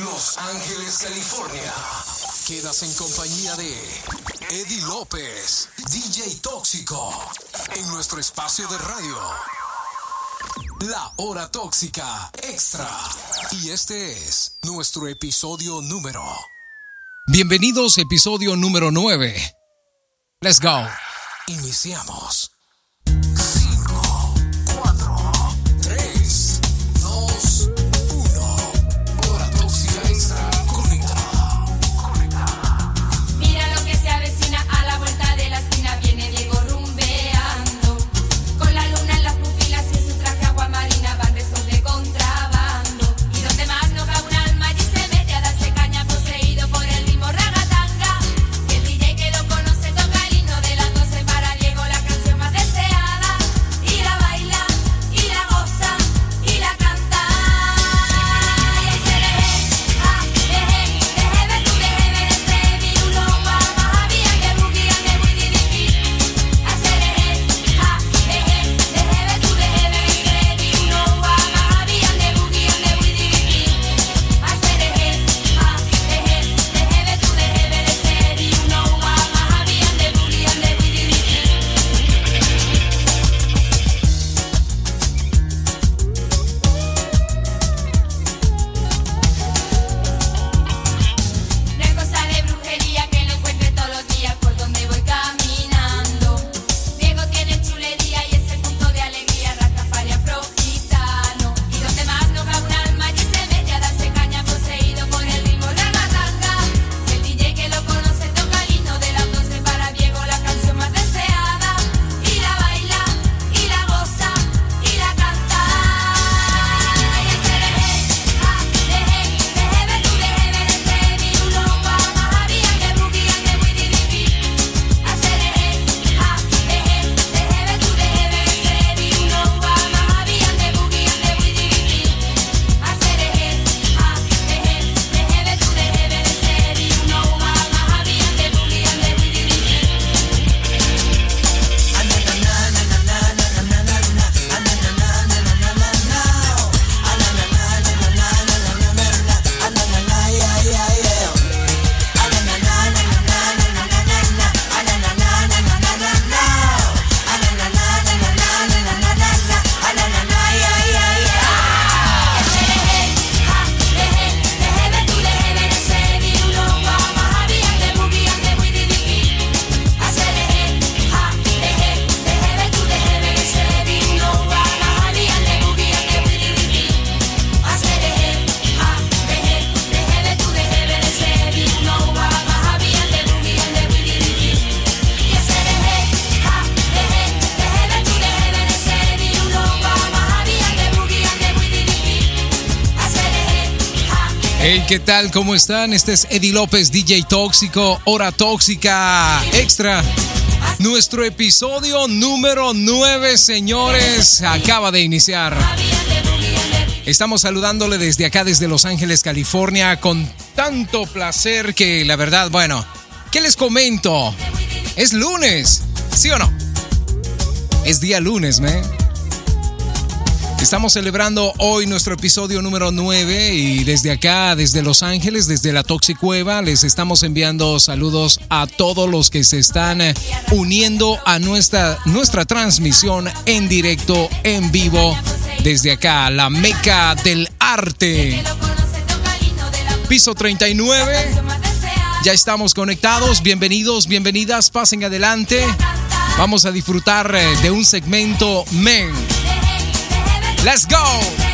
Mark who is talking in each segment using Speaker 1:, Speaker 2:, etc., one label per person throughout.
Speaker 1: Los Ángeles, California. Quedas en compañía de Eddie López, DJ Tóxico, en nuestro espacio de radio. La Hora Tóxica Extra. Y este es nuestro episodio número. Bienvenidos, episodio número 9. Let's go. Iniciamos. ¿Qué tal? ¿Cómo están? Este es Eddie López, DJ Tóxico, Hora Tóxica Extra. Nuestro episodio número 9, señores, acaba de iniciar. Estamos saludándole desde acá, desde Los Ángeles, California, con tanto placer que la verdad, bueno, ¿qué les comento? Es lunes, ¿sí o no? Es día lunes, ¿me? Estamos celebrando hoy nuestro episodio número 9 y desde acá, desde Los Ángeles, desde la Toxicueva, les estamos enviando saludos a todos los que se están eh, uniendo a nuestra, nuestra transmisión en directo, en vivo, desde acá, la meca del arte. Piso 39. Ya estamos conectados. Bienvenidos, bienvenidas. Pasen adelante. Vamos a disfrutar eh, de un segmento Men Let's go.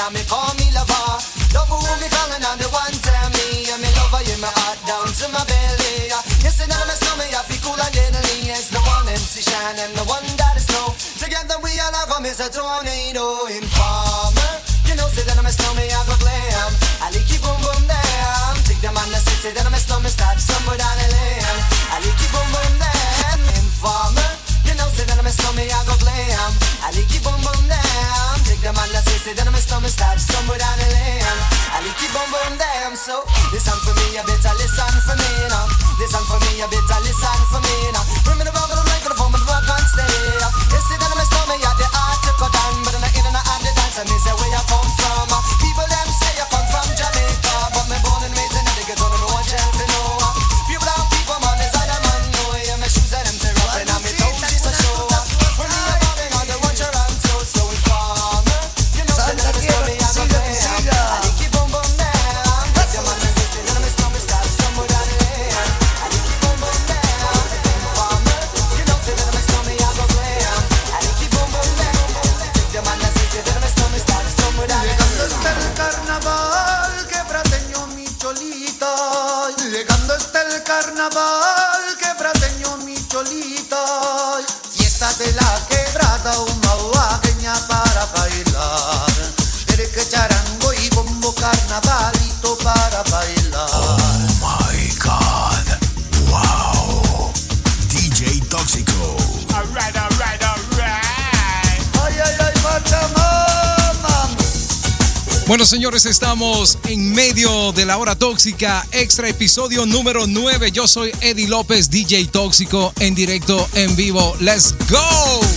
Speaker 2: and me call me lover. Love who
Speaker 1: me
Speaker 2: calling and the one tell me. And me lover in my heart down to my belly. I, see now my stomach, I feel cool and deadly. It's the one MC Shine and the one that is snow. Together we all have a Mr. Tornado Informer. You know, say that I'm a snowman, I go glam. I like you boom boom damn. Take them on the city, then I'm a start stumble down the lane. I like keep on burn them, so listen for me, you better listen for me, you know. Listen for me, you better listen for me.
Speaker 1: Señores, estamos en medio de la hora tóxica, extra episodio número 9. Yo soy Eddie López, DJ Tóxico, en directo, en vivo. ¡Let's go!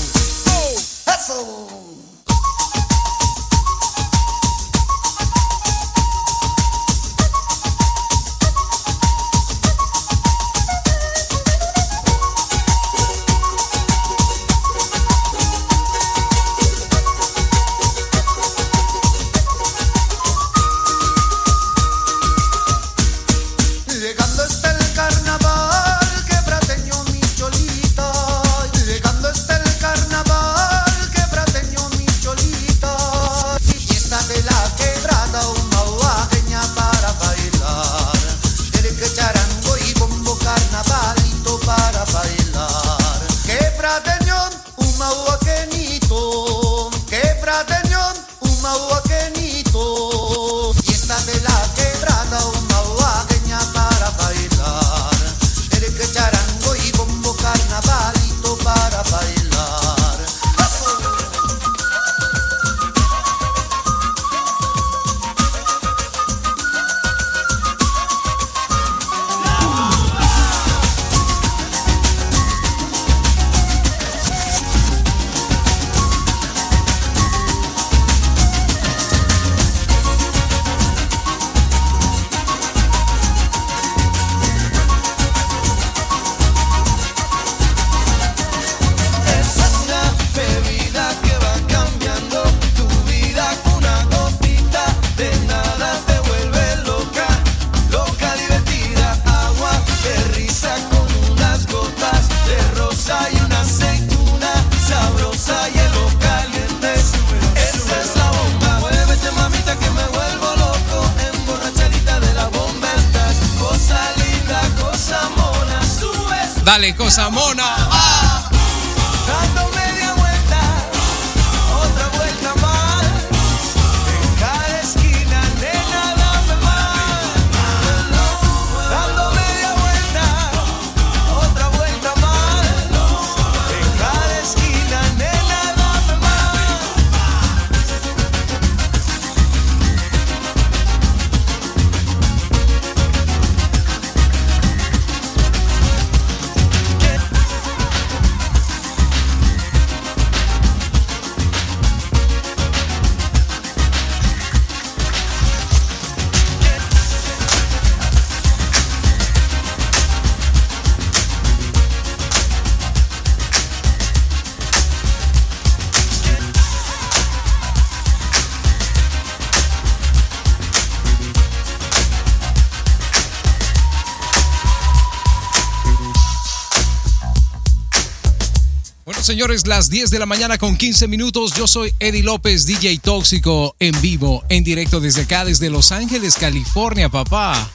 Speaker 1: Señores, las 10 de la mañana con 15 minutos. Yo soy Eddie López, DJ Tóxico, en vivo, en directo desde acá, desde Los Ángeles, California, papá.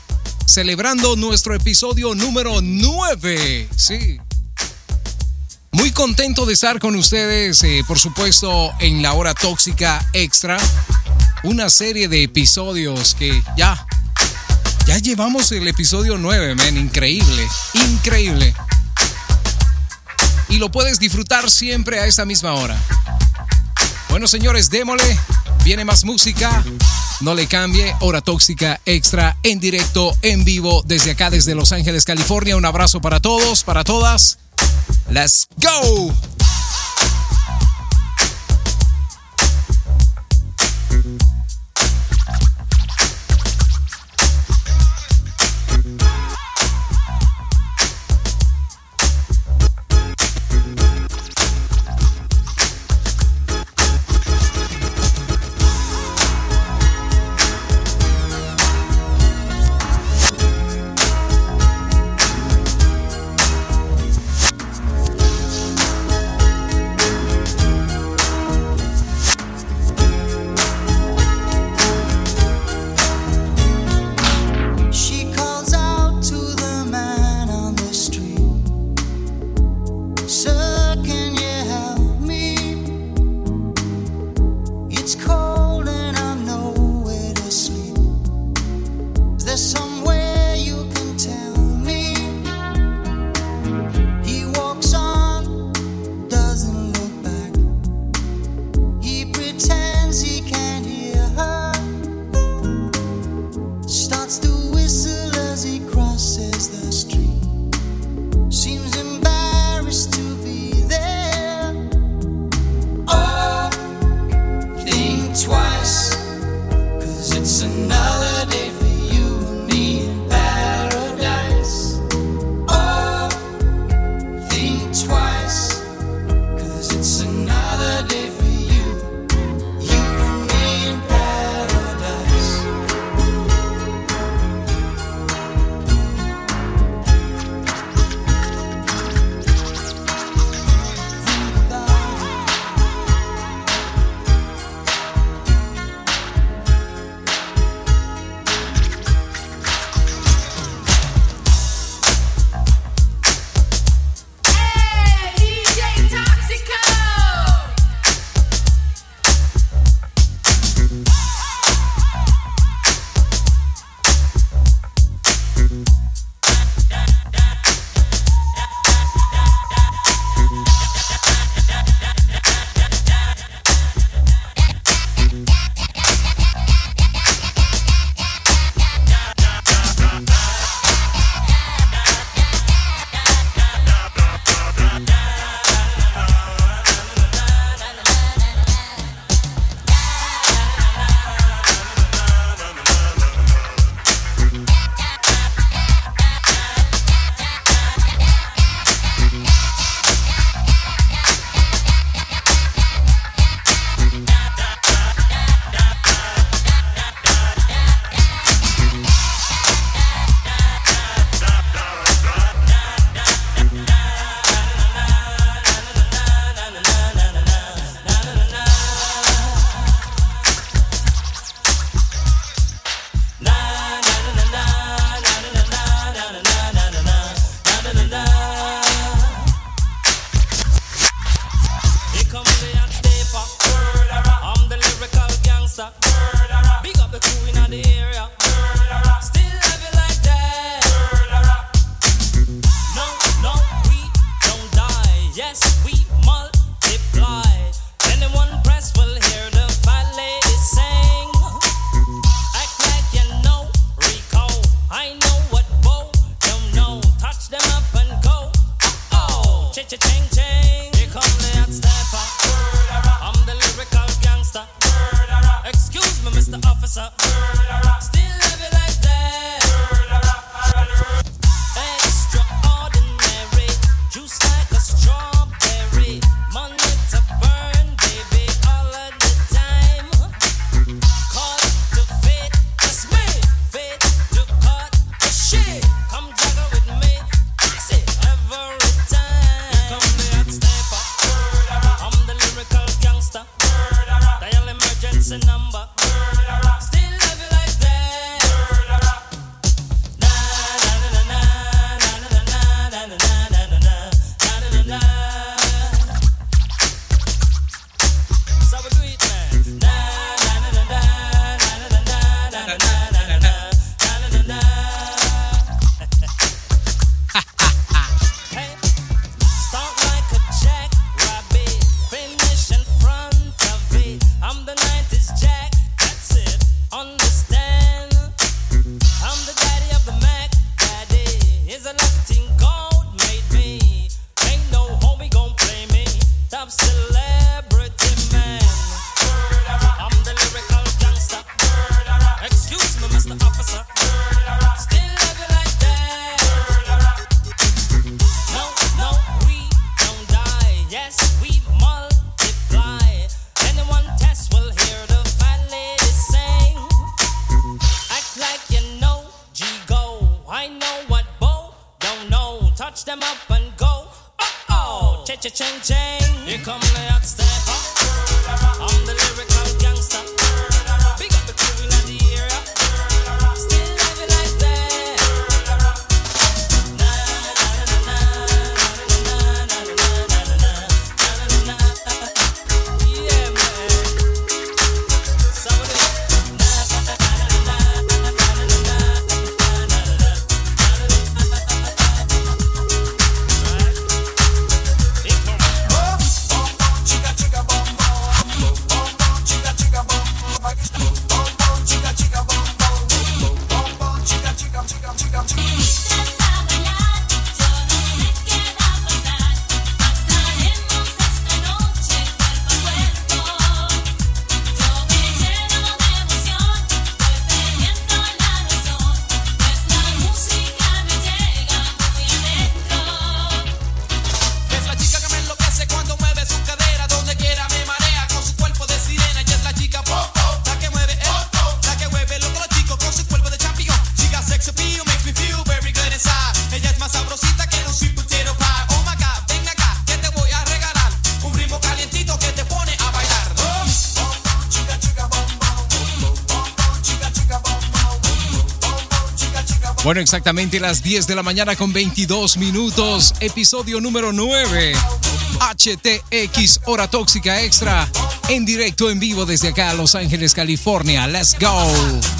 Speaker 1: Celebrando nuestro episodio número 9. Sí. Muy contento de estar con ustedes, eh, por supuesto, en la hora tóxica extra. Una serie de episodios que ya, ya llevamos el episodio 9, men. Increíble, increíble lo puedes disfrutar siempre a esta misma hora. Bueno, señores, démosle. Viene más música. No le cambie. Hora tóxica extra en directo, en vivo, desde acá, desde Los Ángeles, California. Un abrazo para todos, para todas. Let's go.
Speaker 3: So. Exactamente las 10 de la mañana con 22 minutos, episodio número 9, HTX Hora Tóxica Extra, en directo en vivo desde acá, Los Ángeles, California. Let's go.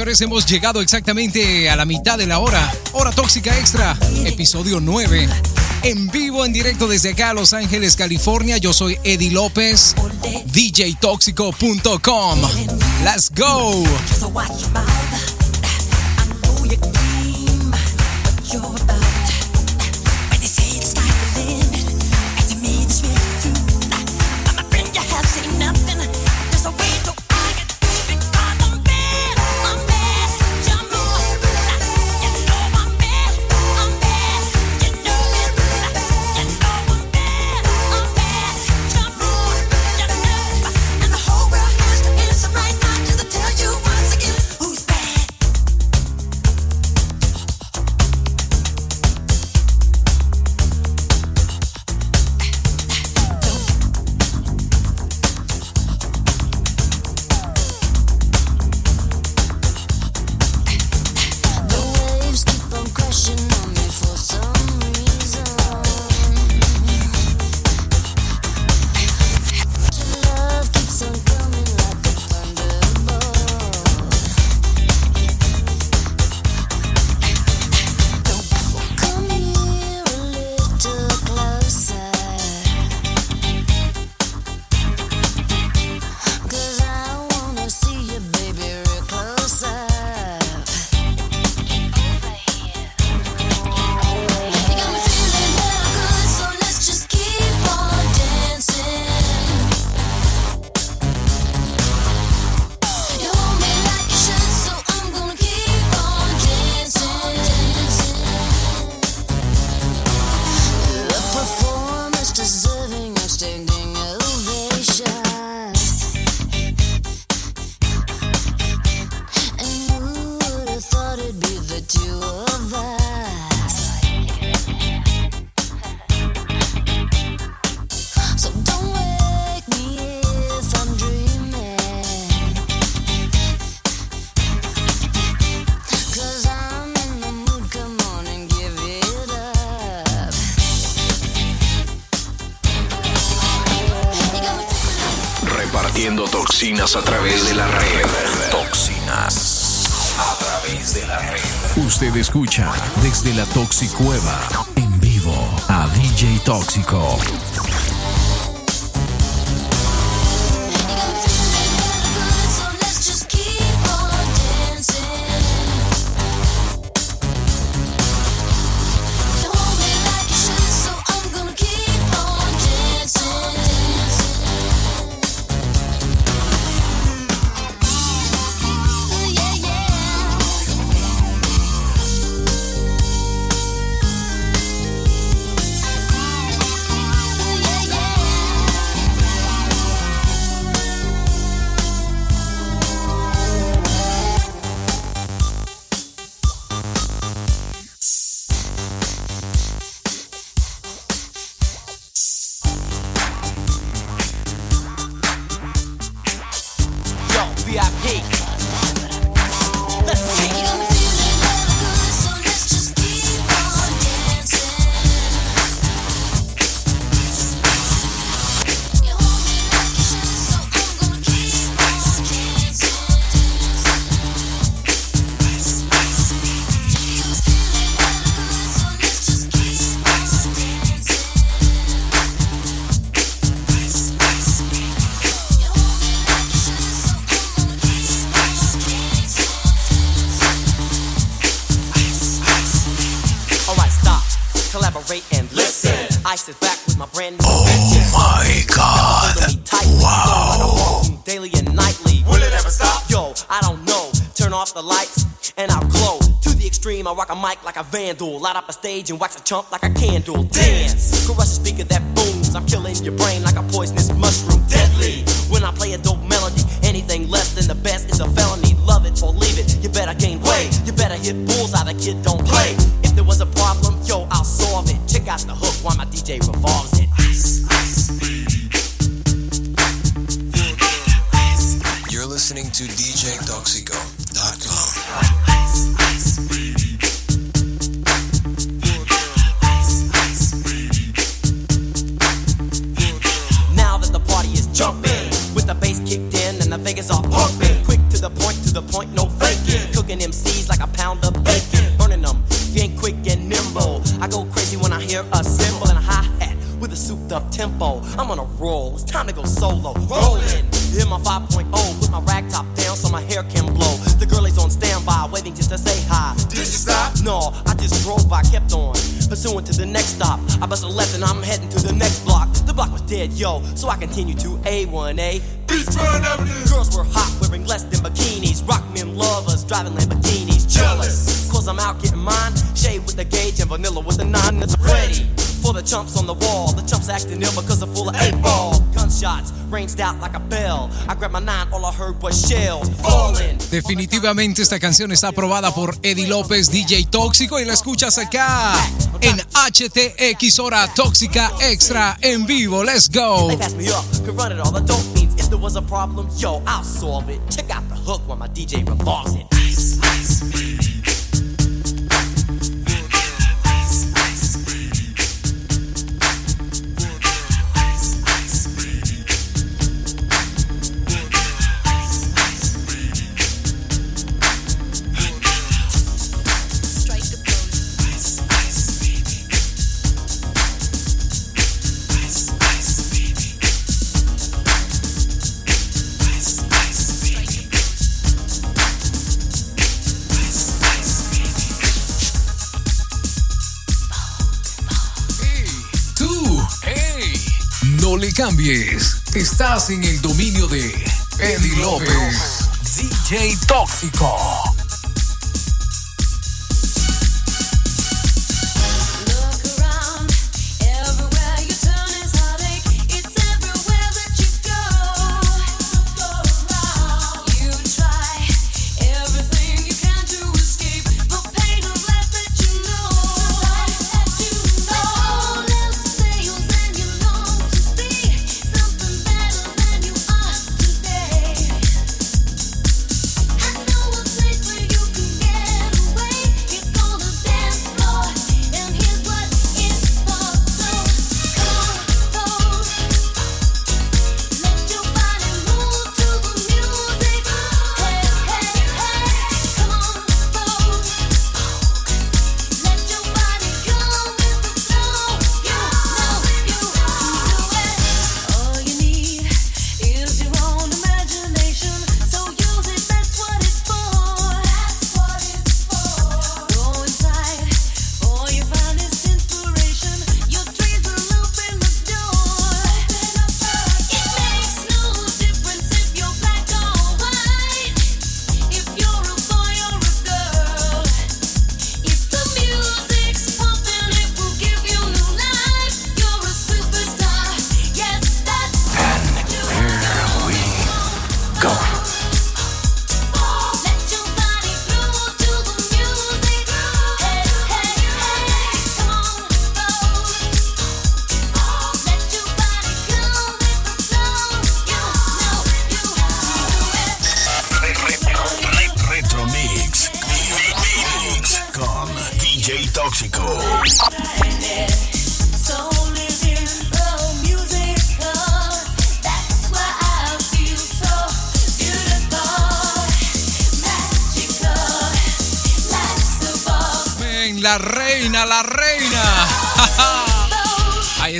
Speaker 4: Señores, hemos llegado exactamente a la mitad de la hora. Hora tóxica extra, episodio 9. En vivo, en directo desde acá, Los Ángeles, California. Yo soy Eddie López, djtóxico.com. Let's go.
Speaker 5: stage and watch a chump like a candle dance. Crush a speaker that booms. I'm killing your brain like a poisonous mushroom. Deadly. When I play a dope melody, anything less than the best is a felony. Love it or leave it. You better gain weight. You better hit bulls out. The kid don't play. If there was a problem, yo, I'll solve it. Check out the hook while my DJ revolves it.
Speaker 6: You're listening to
Speaker 7: DJ Toxic so I continue to A1A.
Speaker 5: Beachfront Avenue.
Speaker 7: Girls were hot, wearing less than bikinis. Rock men love us, driving Lamborghinis. Jealous, cause I'm out getting mine. Shade with the gauge and vanilla with the nine that's ready. For the chumps on the wall, the chumps acting ill because they're full of eight ball. Gunshots ranged out like a bell. I grabbed my nine, all I heard was shells falling.
Speaker 4: Definitivamente esta canción está aprobada por Eddie López, DJ Tóxico, y la escuchas acá en HTX Hora Tóxica Extra en vivo. Let's go.
Speaker 7: Check out the hook my DJ it.
Speaker 4: le cambies. Estás en el dominio de Eddie López, DJ Tóxico.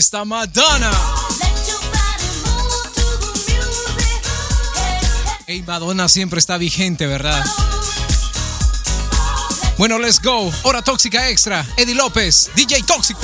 Speaker 4: está Madonna.
Speaker 1: Hey,
Speaker 4: Madonna siempre está vigente, ¿verdad? Bueno, let's go. Hora tóxica extra. Eddie López, DJ Tóxico.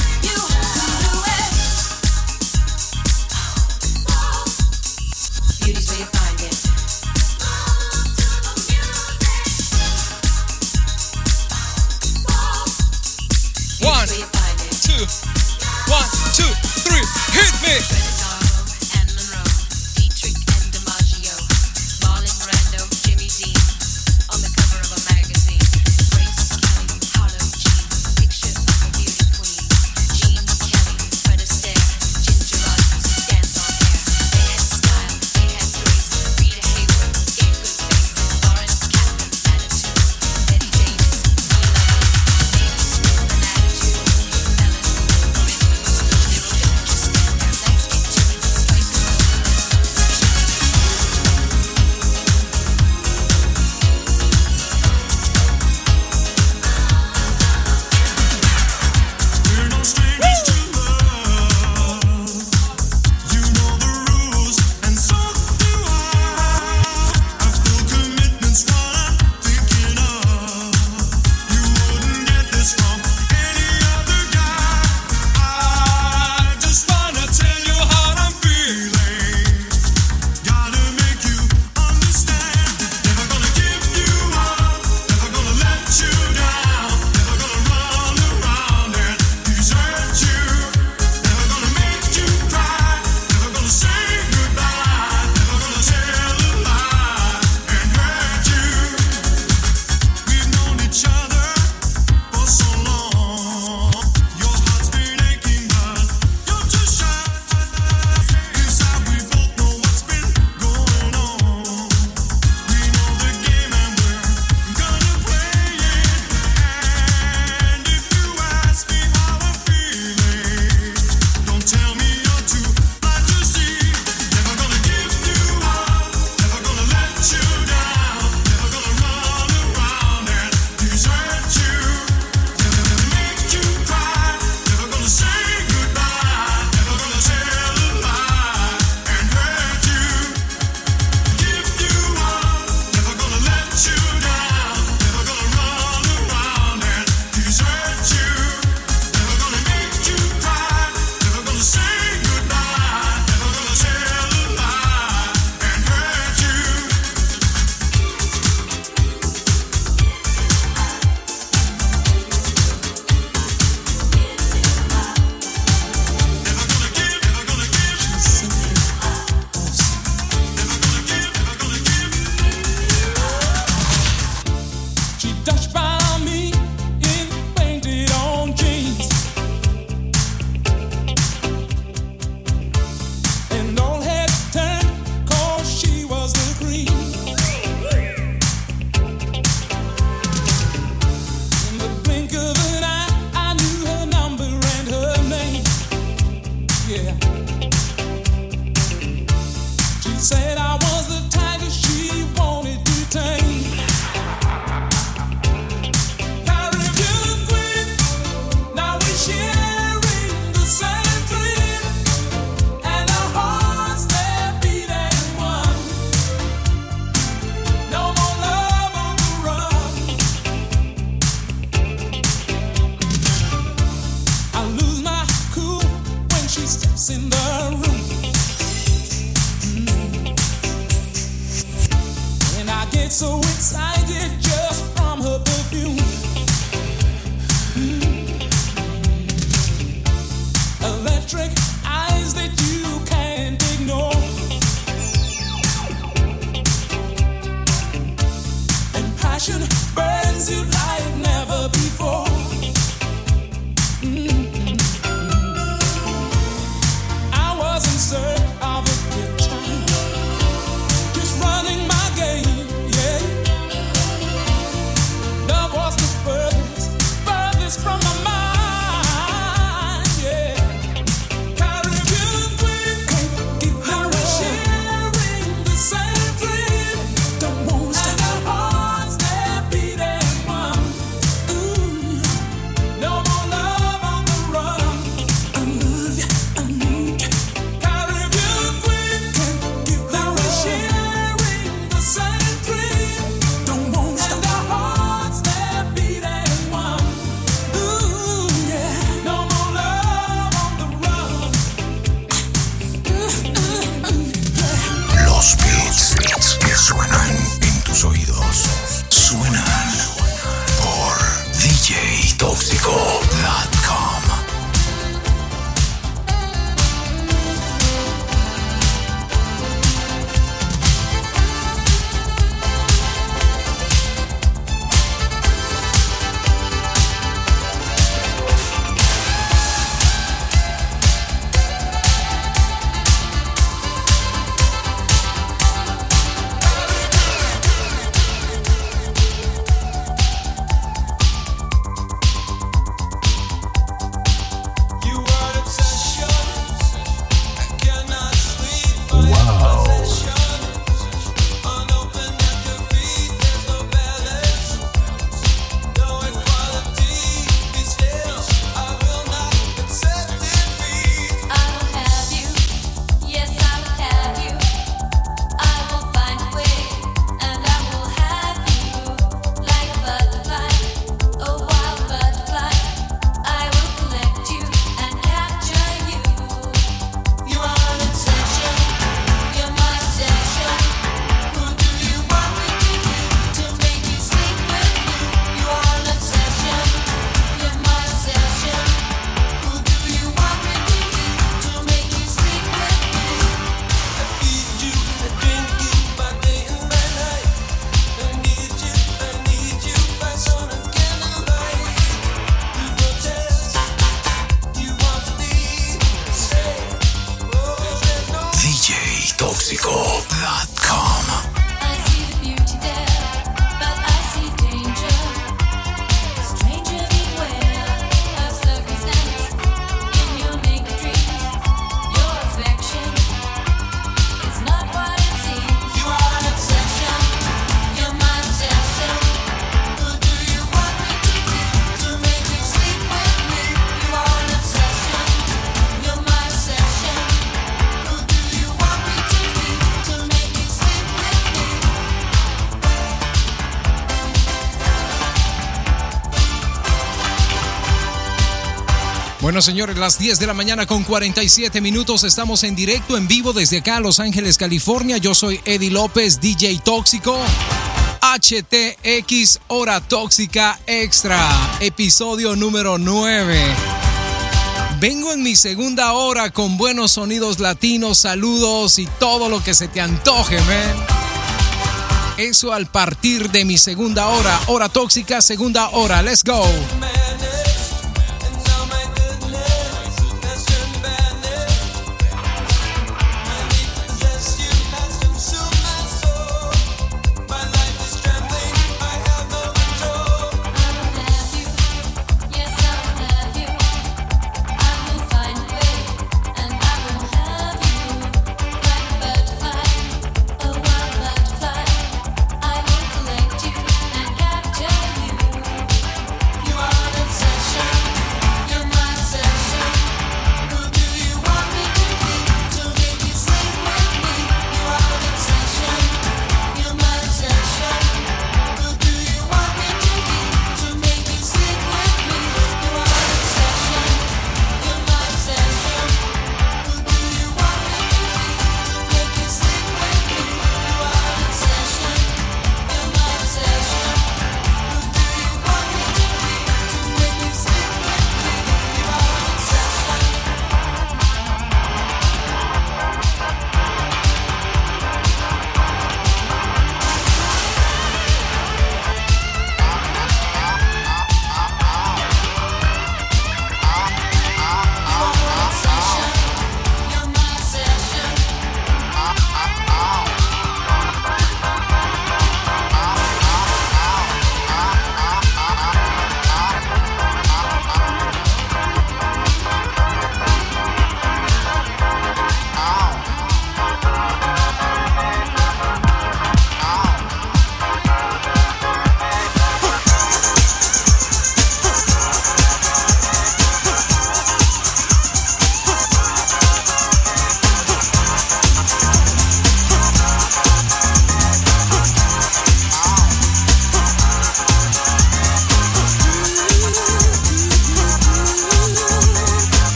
Speaker 1: Bueno, señores, las 10 de la mañana con 47 minutos. Estamos en directo, en vivo desde acá, Los Ángeles, California. Yo soy Eddie López, DJ Tóxico. HTX Hora Tóxica Extra, episodio número 9. Vengo en mi segunda hora con buenos sonidos latinos, saludos y todo lo que se te antoje, man. Eso al partir de mi segunda hora, hora tóxica, segunda hora. Let's go.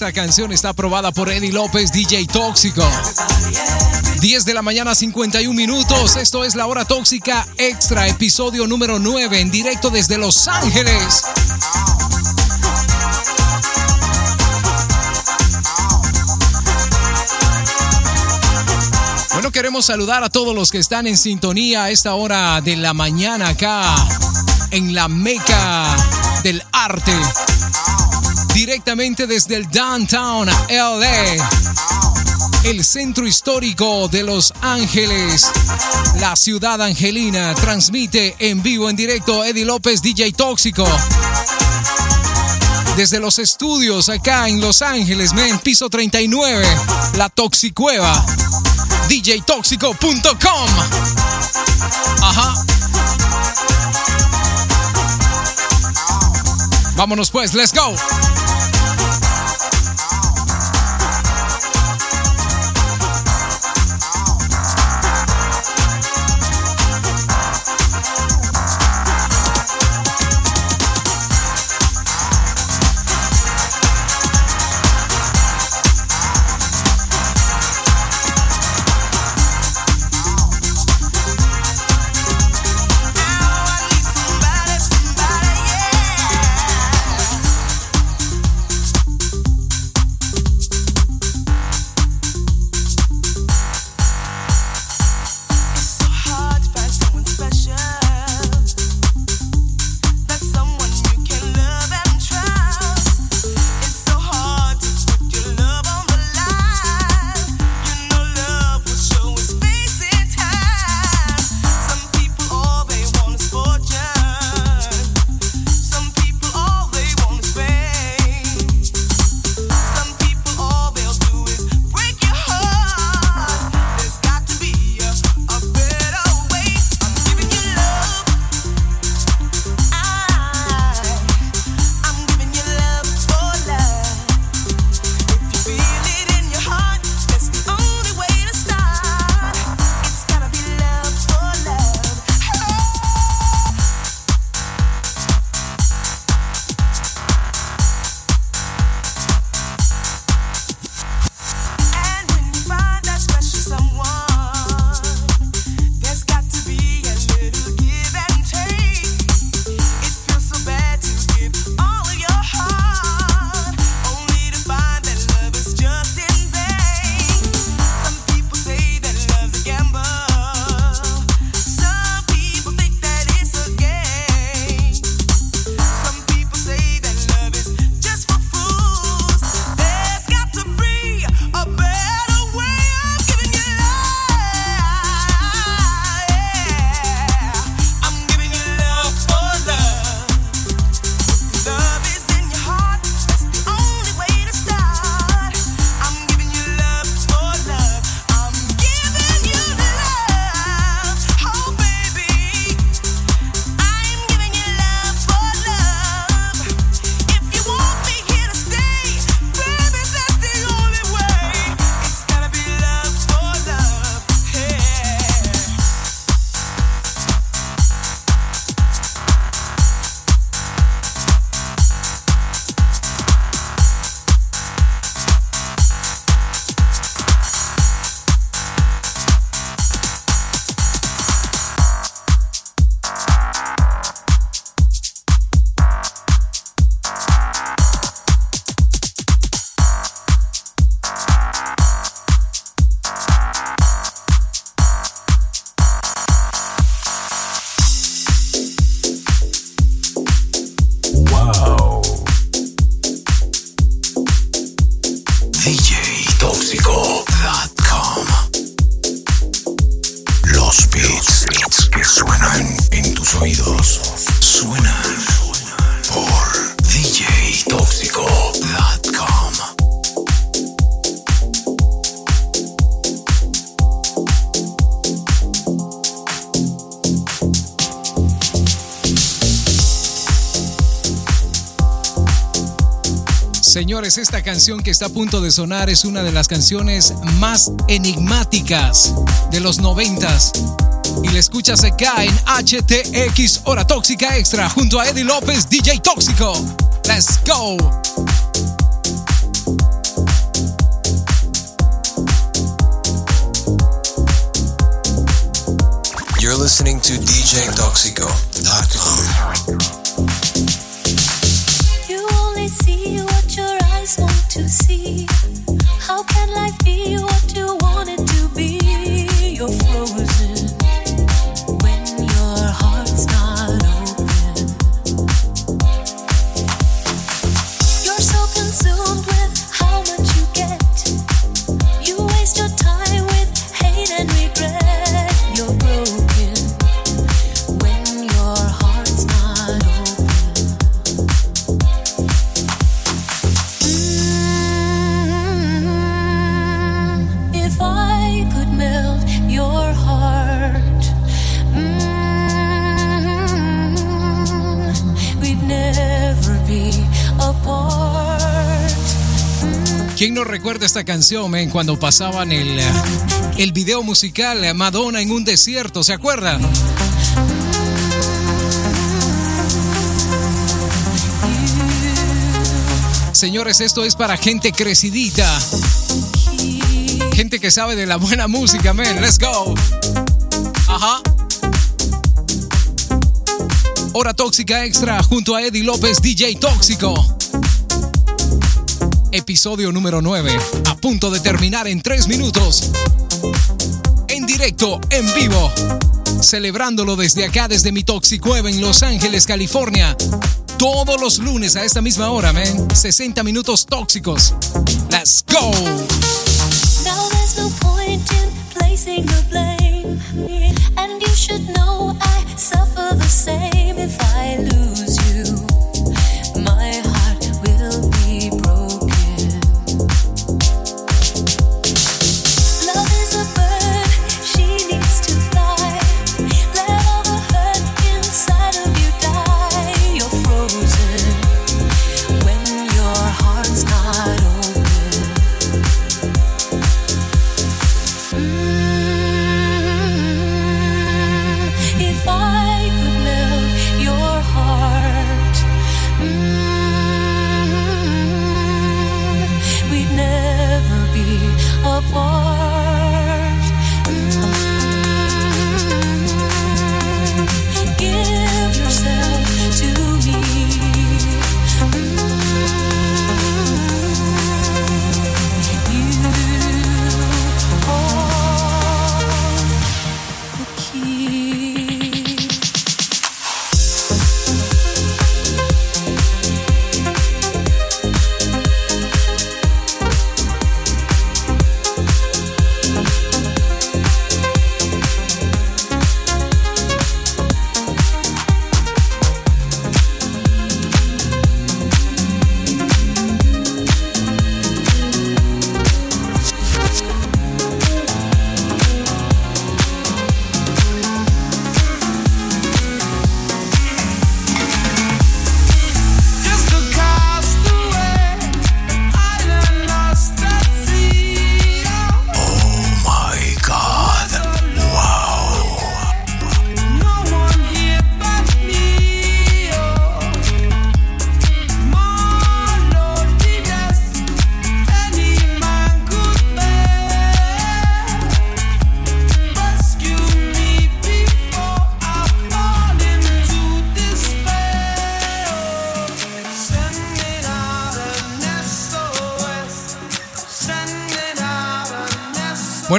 Speaker 8: Esta canción está aprobada por Eddie López, DJ Tóxico. 10 de la mañana, 51 minutos. Esto es la hora tóxica extra, episodio número 9, en directo desde Los Ángeles. Bueno, queremos saludar a todos los que están en sintonía a esta hora de la mañana acá en la meca del arte. Directamente desde el downtown LA, el centro histórico de Los Ángeles, la ciudad angelina, transmite en vivo, en directo Eddie López, DJ Tóxico. Desde los estudios acá en Los Ángeles, men, piso 39, la Toxicueva, djtóxico.com. Ajá. Vámonos pues, let's go. canción que está a punto de sonar es una de las canciones más enigmáticas de los noventas. Y la escuchas acá en HTX Hora Tóxica Extra junto a Eddie López, DJ Tóxico. Let's go.
Speaker 2: You're listening to
Speaker 4: DJ Tóxico.
Speaker 1: ¿Quién no recuerda esta canción, men, cuando pasaban el, eh, el video musical eh, Madonna en un desierto? ¿Se acuerdan? Señores, esto es para gente crecidita. Gente que sabe de la buena música, men. Let's go. Ajá. Hora tóxica extra junto a Eddie López, DJ Tóxico. Episodio número 9. A punto de terminar en 3 minutos. En directo, en vivo. Celebrándolo desde acá, desde mi Toxicueva en Los Ángeles, California. Todos los lunes a esta misma hora, man. 60 minutos tóxicos. Let's go.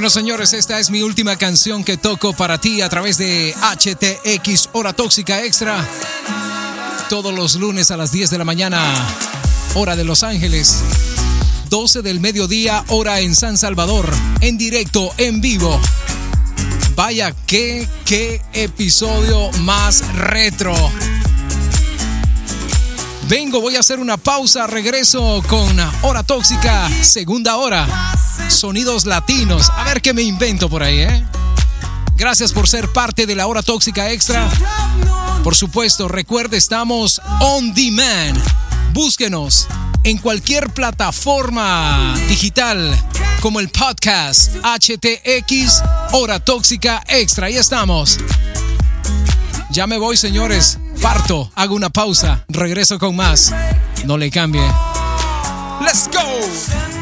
Speaker 1: Bueno, señores, esta es mi última canción que toco para ti a través de HTX Hora Tóxica Extra. Todos los lunes a las 10 de la mañana, hora de Los Ángeles. 12 del mediodía, hora en San Salvador. En directo, en vivo. Vaya, qué, qué episodio más retro. Vengo, voy a hacer una pausa, regreso con Hora Tóxica, segunda hora. Sonidos latinos. A ver qué me invento por ahí, ¿eh? Gracias por ser parte de la Hora Tóxica Extra. Por supuesto, recuerde, estamos on demand. Búsquenos en cualquier plataforma digital como el podcast HTX Hora Tóxica Extra. Ahí estamos. Ya me voy, señores. Parto, hago una pausa, regreso con más. No le cambie. Let's go.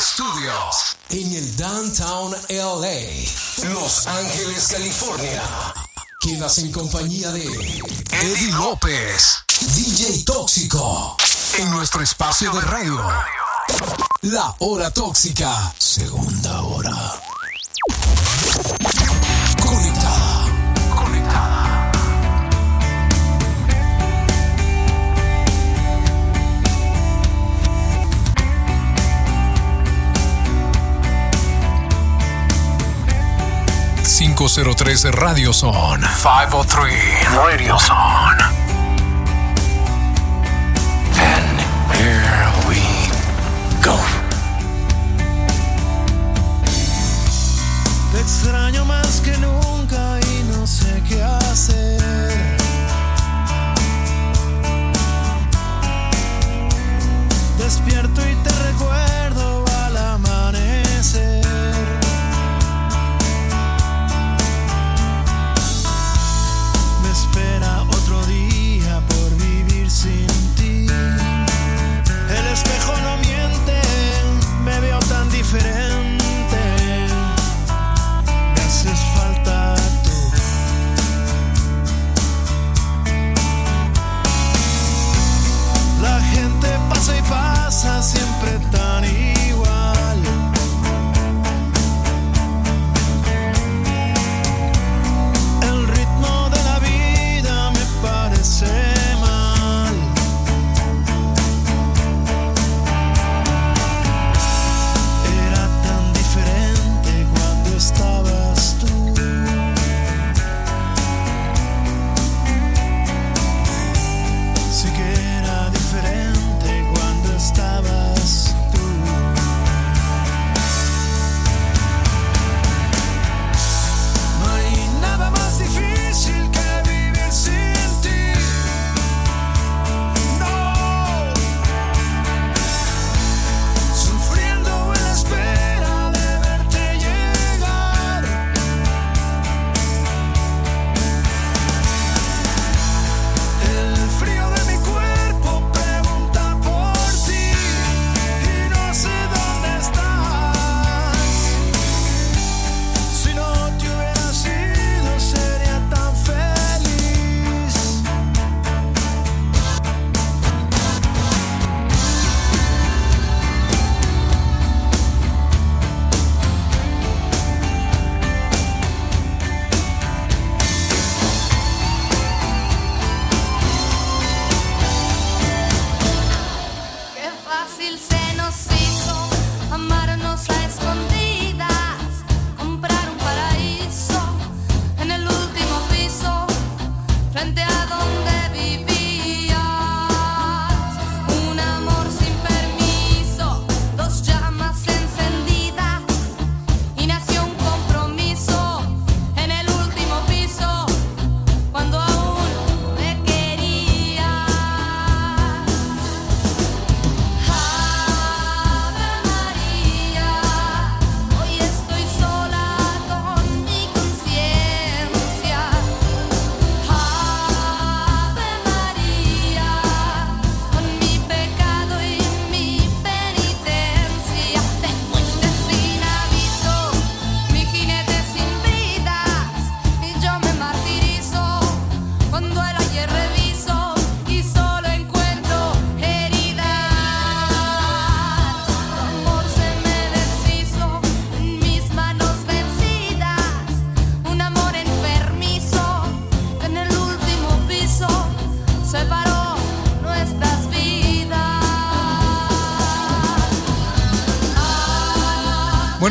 Speaker 1: Studios, en el Downtown LA, Los Ángeles, California. Quedas en compañía de Eddie López, DJ Tóxico, en nuestro espacio de radio. La Hora Tóxica, segunda hora. Conectada. ...503 Radio Zone... ...503 Radio Zone...
Speaker 2: And here we go.
Speaker 9: Te extraño más que nunca y no sé qué hacer. Despierto y te recuerdo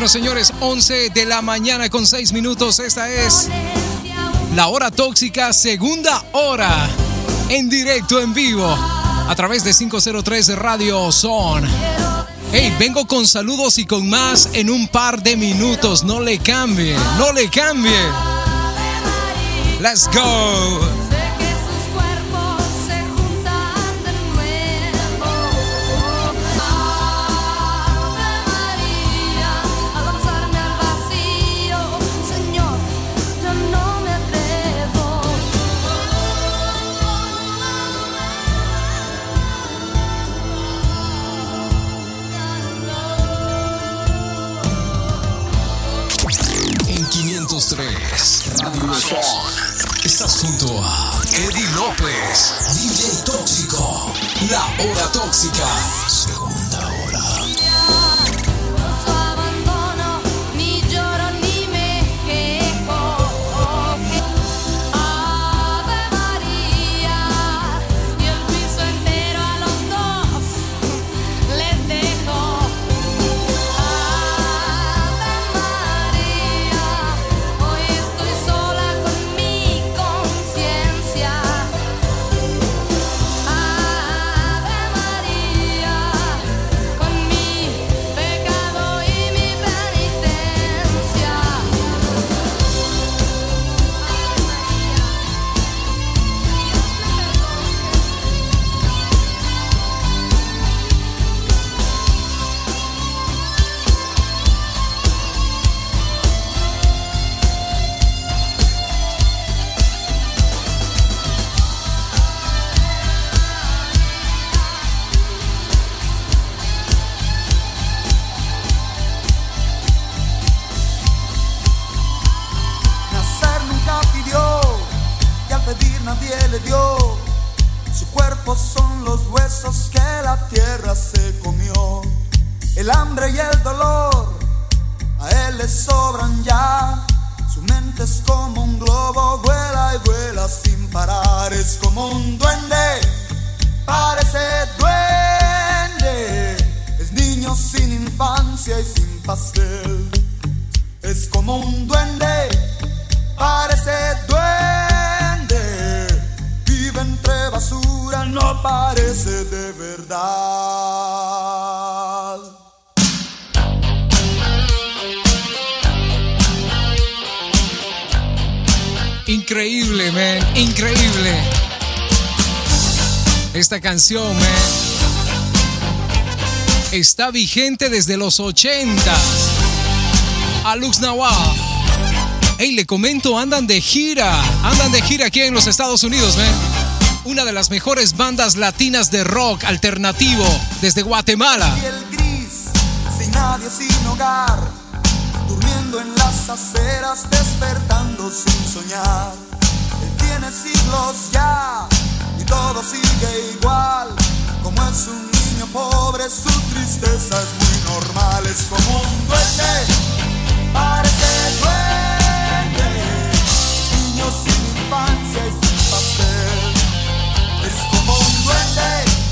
Speaker 1: Señores, 11 de la mañana con 6 minutos. Esta es la hora tóxica, segunda hora, en directo, en vivo, a través de 503 de Radio Son. Hey, vengo con saludos y con más en un par de minutos. No le cambie, no le cambie. Let's go.
Speaker 10: Hora Tóxica,
Speaker 11: Su
Speaker 12: mente es como un globo, vuela y vuela sin parar. Es como un duende, parece duende. Es niño sin infancia y sin pastel. Es como un duende, parece duende. Vive entre basura, no parece de verdad.
Speaker 1: Increíble, man. Increíble. Esta canción, man. Está vigente desde los 80. Alux Nawal. Hey, le comento, andan de gira. Andan de gira aquí en los Estados Unidos, man. Una de las mejores bandas latinas de rock alternativo desde Guatemala.
Speaker 12: El gris, sin nadie, sin hogar, en las aceras, despertando sin soñar. Él tiene siglos ya y todo sigue igual. Como es un niño pobre, su tristeza es muy normal. Es como un duende, parece duende. Niño sin infancia y sin pastel. Es como un duende.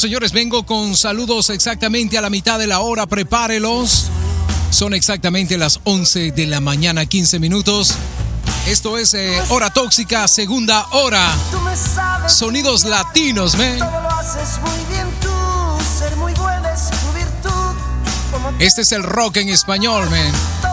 Speaker 13: señores, vengo con saludos exactamente a la mitad de la hora, prepárelos. Son exactamente las 11 de la mañana, 15 minutos. Esto es eh, Hora Tóxica, segunda hora. Sonidos latinos,
Speaker 1: me.
Speaker 13: Este es el rock en español,
Speaker 1: men.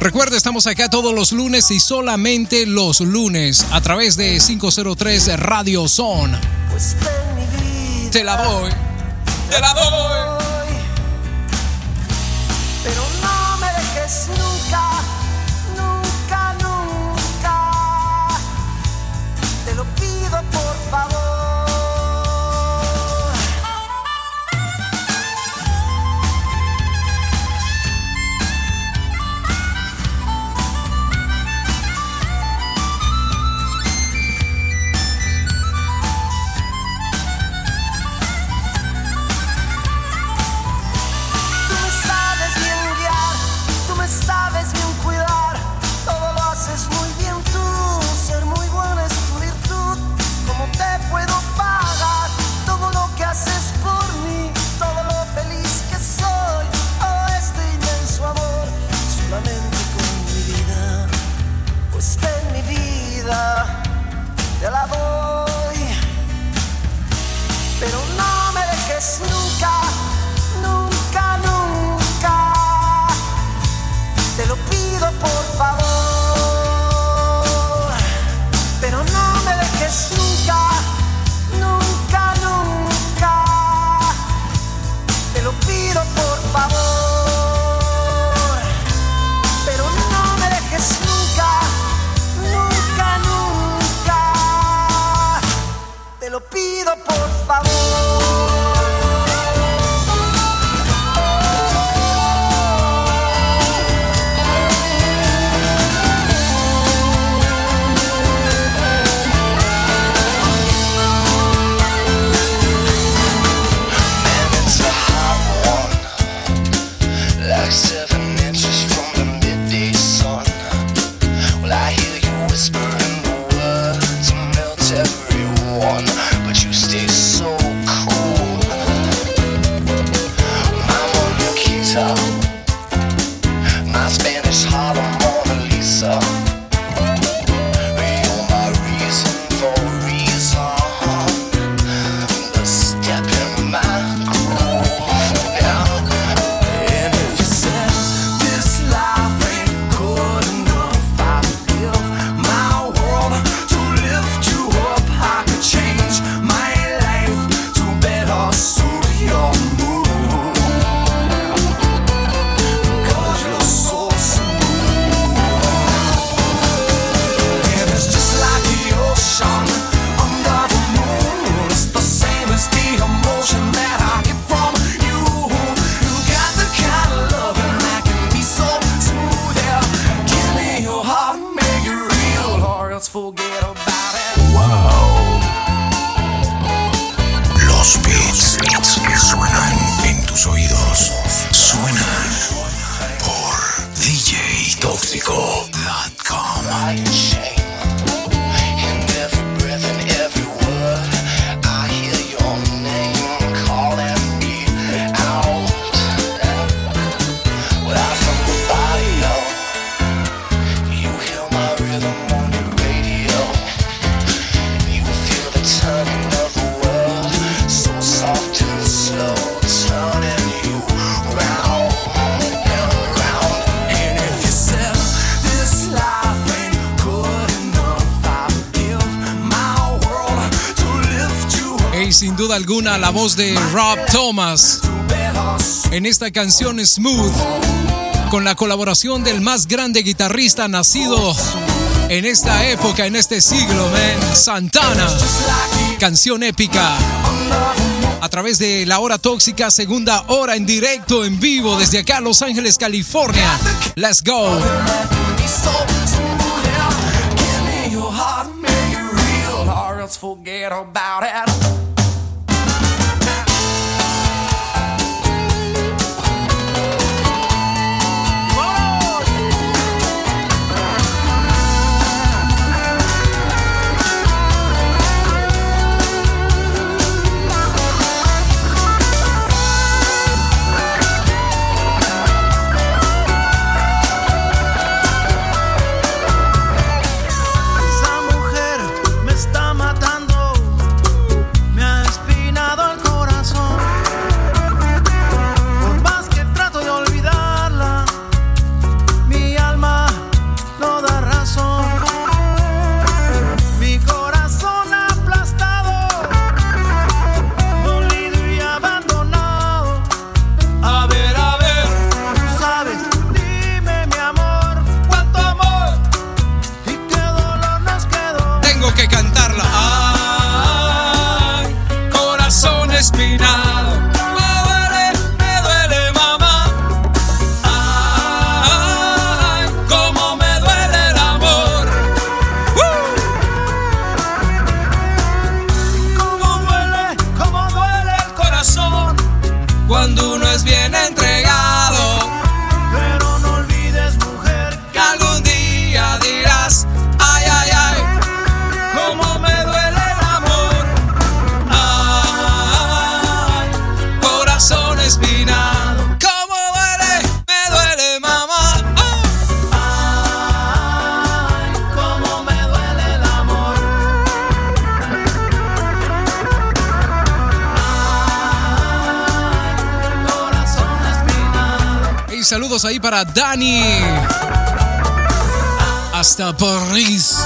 Speaker 13: Recuerda, estamos acá todos los lunes y solamente los lunes a través de 503 Radio Zone.
Speaker 1: Pues
Speaker 13: te la doy, te la doy. alguna la voz de Rob Thomas en esta canción Smooth con la colaboración del más grande guitarrista nacido en esta época, en este siglo, man, Santana. Canción épica. A través de La Hora Tóxica, segunda hora en directo, en vivo, desde acá, Los Ángeles, California. Let's go.
Speaker 1: forget about
Speaker 14: Hasta París.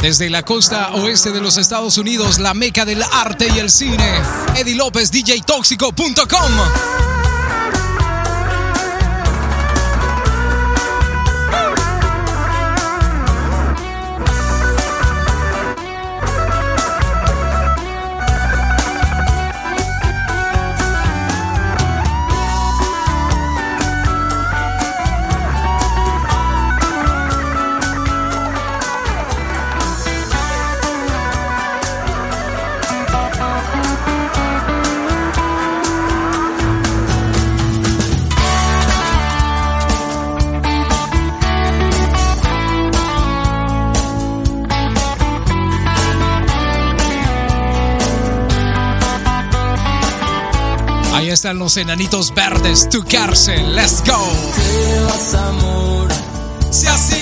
Speaker 14: Desde la costa oeste de los Estados Unidos, la meca del arte y el cine, edilopesdjtóxico.com. los enanitos verdes. Tu cárcel, let's go.
Speaker 1: Si así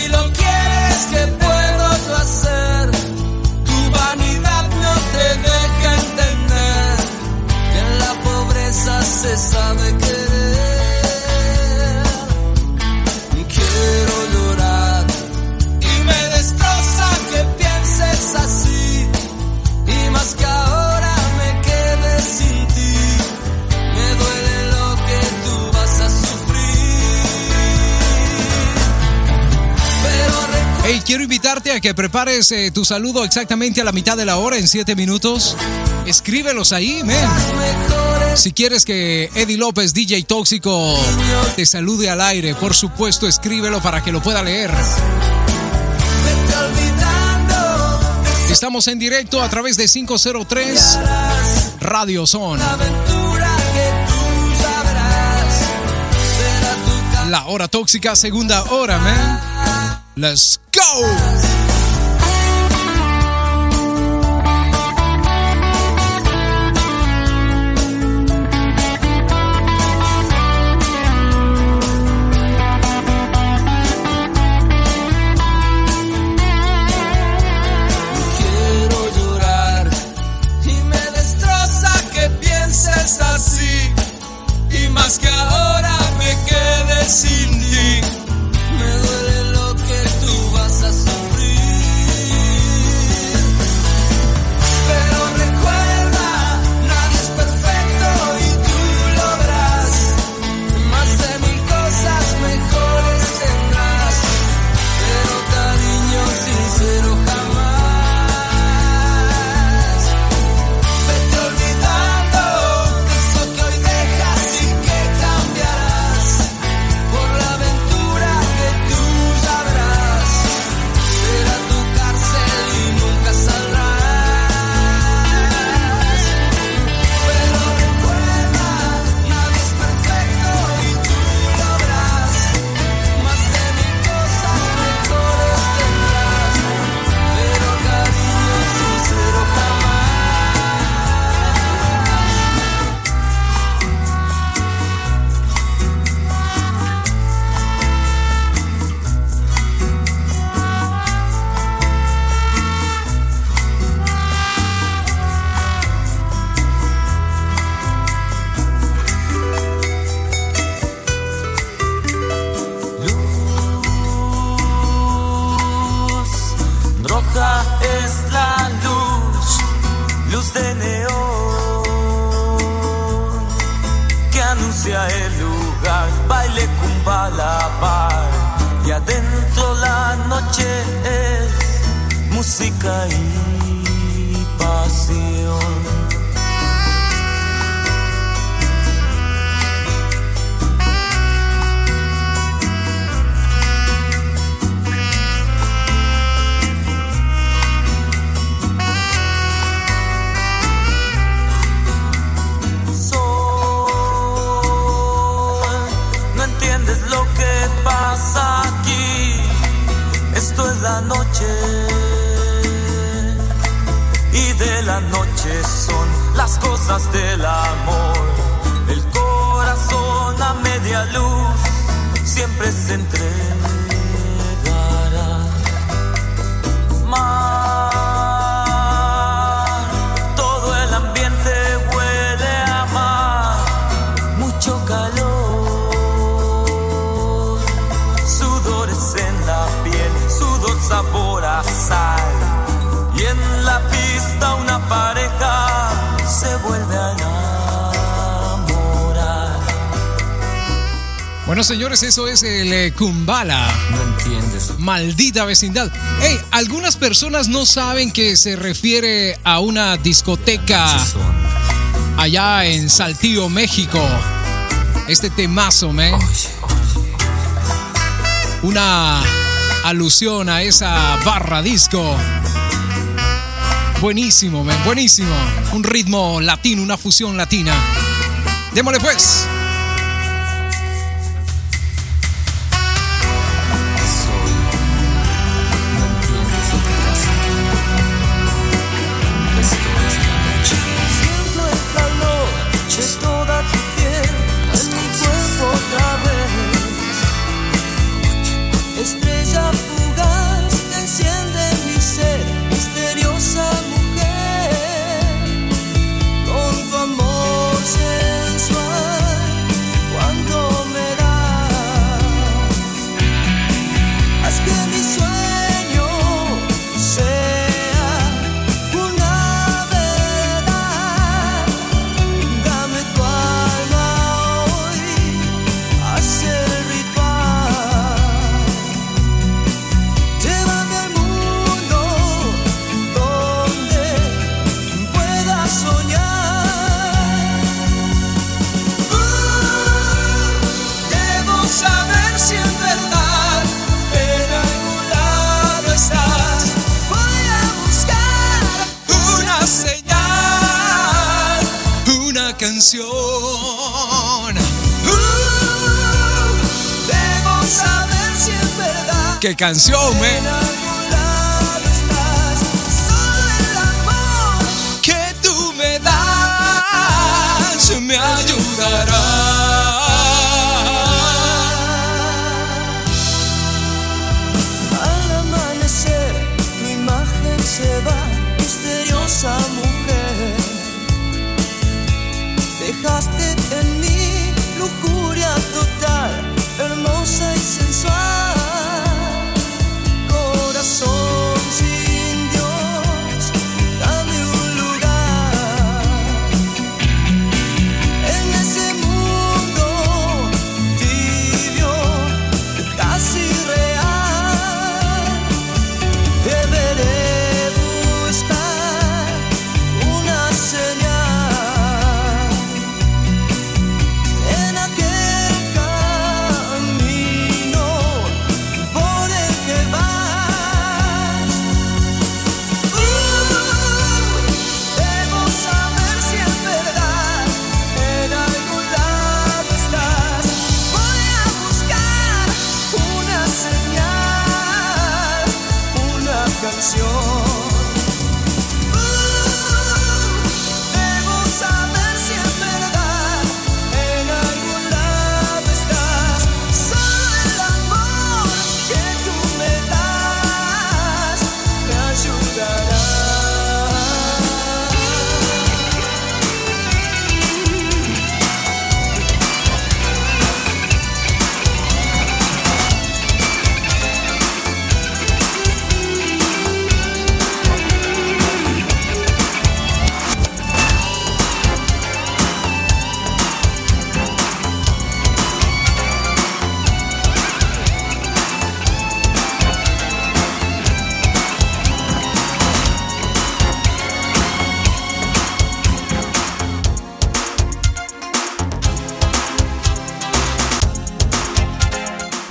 Speaker 1: que
Speaker 14: prepares eh, tu saludo exactamente a la mitad de la hora, en siete minutos. Escríbelos ahí, men. Si quieres que Eddie López, DJ Tóxico, te salude al aire, por supuesto, escríbelo para que lo pueda leer. Estamos en directo a través de 503 Radio Son. La hora tóxica, segunda hora, man. Let's go!
Speaker 1: No entiendes. Maldita vecindad. Hey, algunas personas no saben que se refiere a una discoteca allá en Saltillo, México. Este temazo, man. Una alusión a esa barra disco. Buenísimo, man, buenísimo. Un ritmo latino, una fusión latina. Démosle pues. ¡Qué canción,
Speaker 13: amor
Speaker 1: Que tú me das me ayudará.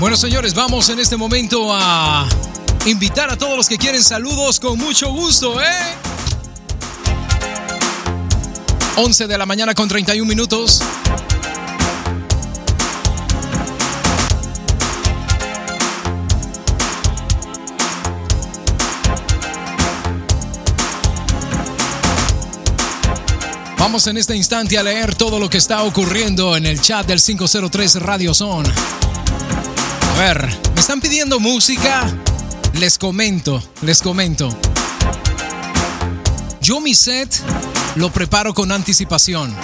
Speaker 1: Bueno, señores, vamos en este momento a invitar a todos los que quieren saludos con mucho gusto, ¿eh? 11 de la mañana con 31 minutos. Vamos en este instante a leer todo lo que está ocurriendo en el chat del 503 Radio Zone. Ver, me están pidiendo música. Les comento, les comento. Yo mi set lo preparo con anticipación.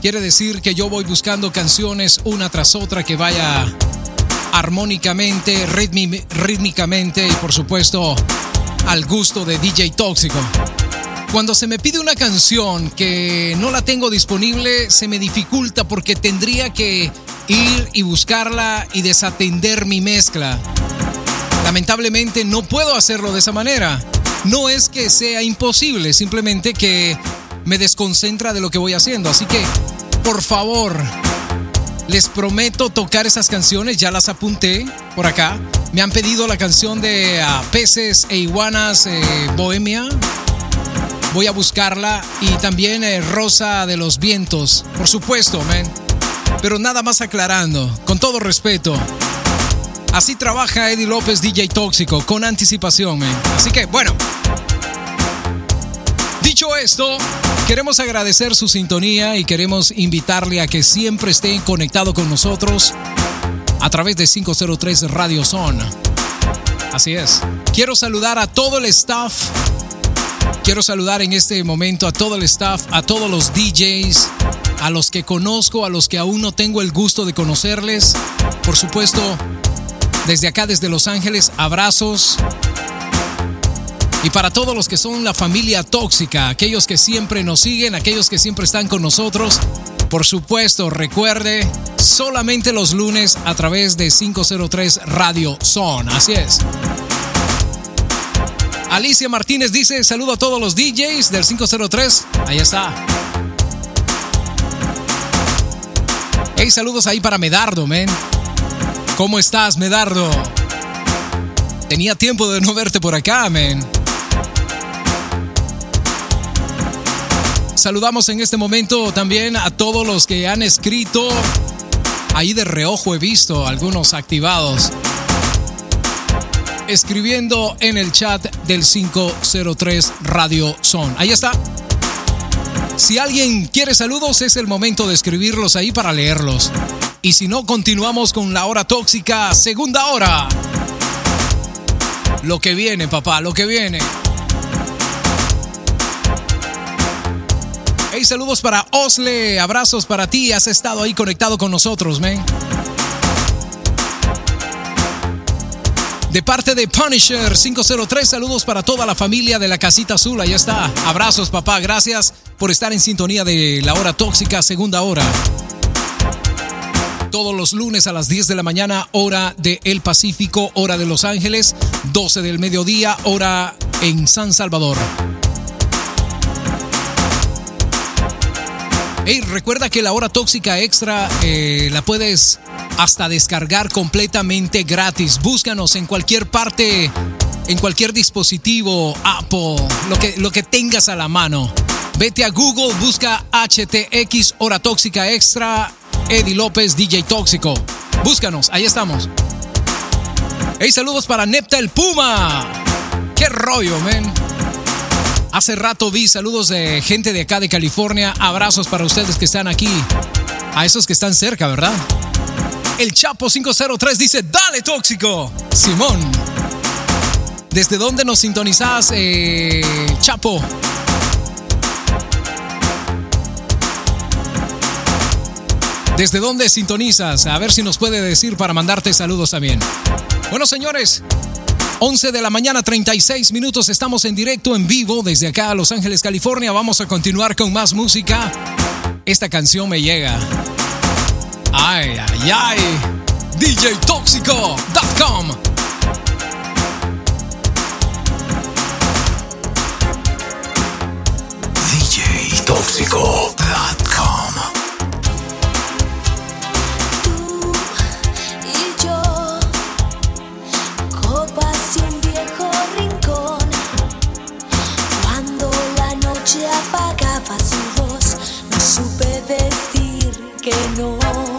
Speaker 1: Quiere decir que yo voy buscando canciones una tras otra que vaya armónicamente, rítmi- rítmicamente y por supuesto al gusto de DJ Tóxico. Cuando se me pide una canción que no la tengo disponible, se me dificulta porque tendría que ir y buscarla y desatender mi mezcla. Lamentablemente no puedo hacerlo de esa manera. No es que sea imposible, simplemente que me desconcentra de lo que voy haciendo. Así que, por favor, les prometo tocar esas canciones, ya las apunté por acá. Me han pedido la canción de ah, Peces e Iguanas eh, Bohemia. Voy a buscarla. Y también eh, Rosa de los Vientos, por supuesto, man. Pero nada más aclarando, con todo respeto. Así trabaja Eddie López DJ Tóxico, con anticipación, man. Así que, bueno. Dicho esto, queremos agradecer su sintonía y queremos invitarle a que siempre esté conectado con nosotros a través de 503 Radio Son. Así es. Quiero saludar a todo el staff. Quiero saludar en este momento a todo el staff, a todos los DJs, a los que conozco, a los que aún no tengo el gusto de conocerles. Por supuesto, desde acá, desde Los Ángeles, abrazos. Y para todos los que son la familia tóxica, aquellos que siempre nos siguen, aquellos que siempre están con nosotros, por supuesto, recuerde, solamente los lunes a través de 503 Radio Son. Así es. Alicia Martínez dice, saludo a todos los DJs del 503. Ahí está. Saludos ahí para Medardo, men. ¿Cómo estás, Medardo? Tenía tiempo de no verte por acá, men. Saludamos en este momento también a todos los que han escrito. Ahí de reojo he visto algunos activados. Escribiendo en el chat del 503 Radio Son. Ahí está. Si alguien quiere saludos, es el momento de escribirlos ahí para leerlos. Y si no, continuamos con la hora tóxica, segunda hora. Lo que viene, papá, lo que viene. Hey, saludos para Osle, abrazos para ti, has estado ahí conectado con nosotros, man. De parte de Punisher 503, saludos para toda la familia de la Casita Azul, ahí está. Abrazos, papá, gracias por estar en sintonía de la hora tóxica, segunda hora. Todos los lunes a las 10 de la mañana, hora de El Pacífico, hora de Los Ángeles, 12 del mediodía, hora en San Salvador. Hey, recuerda que la hora tóxica extra eh, la puedes hasta descargar completamente gratis. Búscanos en cualquier parte, en cualquier dispositivo, Apple, lo que, lo que tengas a la mano. Vete a Google, busca HTX Hora Tóxica Extra, Eddie López DJ Tóxico. Búscanos, ahí estamos. Hey, saludos para Nepta el Puma. Qué rollo, men. Hace rato vi saludos de gente de acá de California. Abrazos para ustedes que están aquí. A esos que están cerca, ¿verdad? El Chapo 503 dice, dale tóxico. Simón. ¿Desde dónde nos sintonizás, eh, Chapo? ¿Desde dónde sintonizas? A ver si nos puede decir para mandarte saludos también. Bueno, señores, 11 de la mañana, 36 minutos. Estamos en directo, en vivo, desde acá a Los Ángeles, California. Vamos a continuar con más música. Esta canción me llega. Ay, ay, ay. DJTóxico.com.
Speaker 2: DJTóxico.com.
Speaker 4: supe decir que no.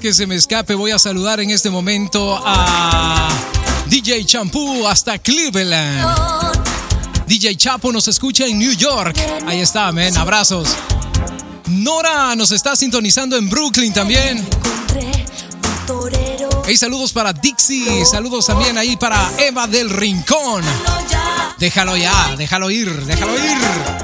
Speaker 4: Que se me escape, voy a saludar en este momento a DJ Champú hasta Cleveland. DJ Chapo nos escucha en New York. Ahí está, men. Abrazos. Nora nos está sintonizando en Brooklyn también. Hey, saludos para Dixie. Saludos también ahí para Eva del Rincón. Déjalo ya, déjalo ir, déjalo ir.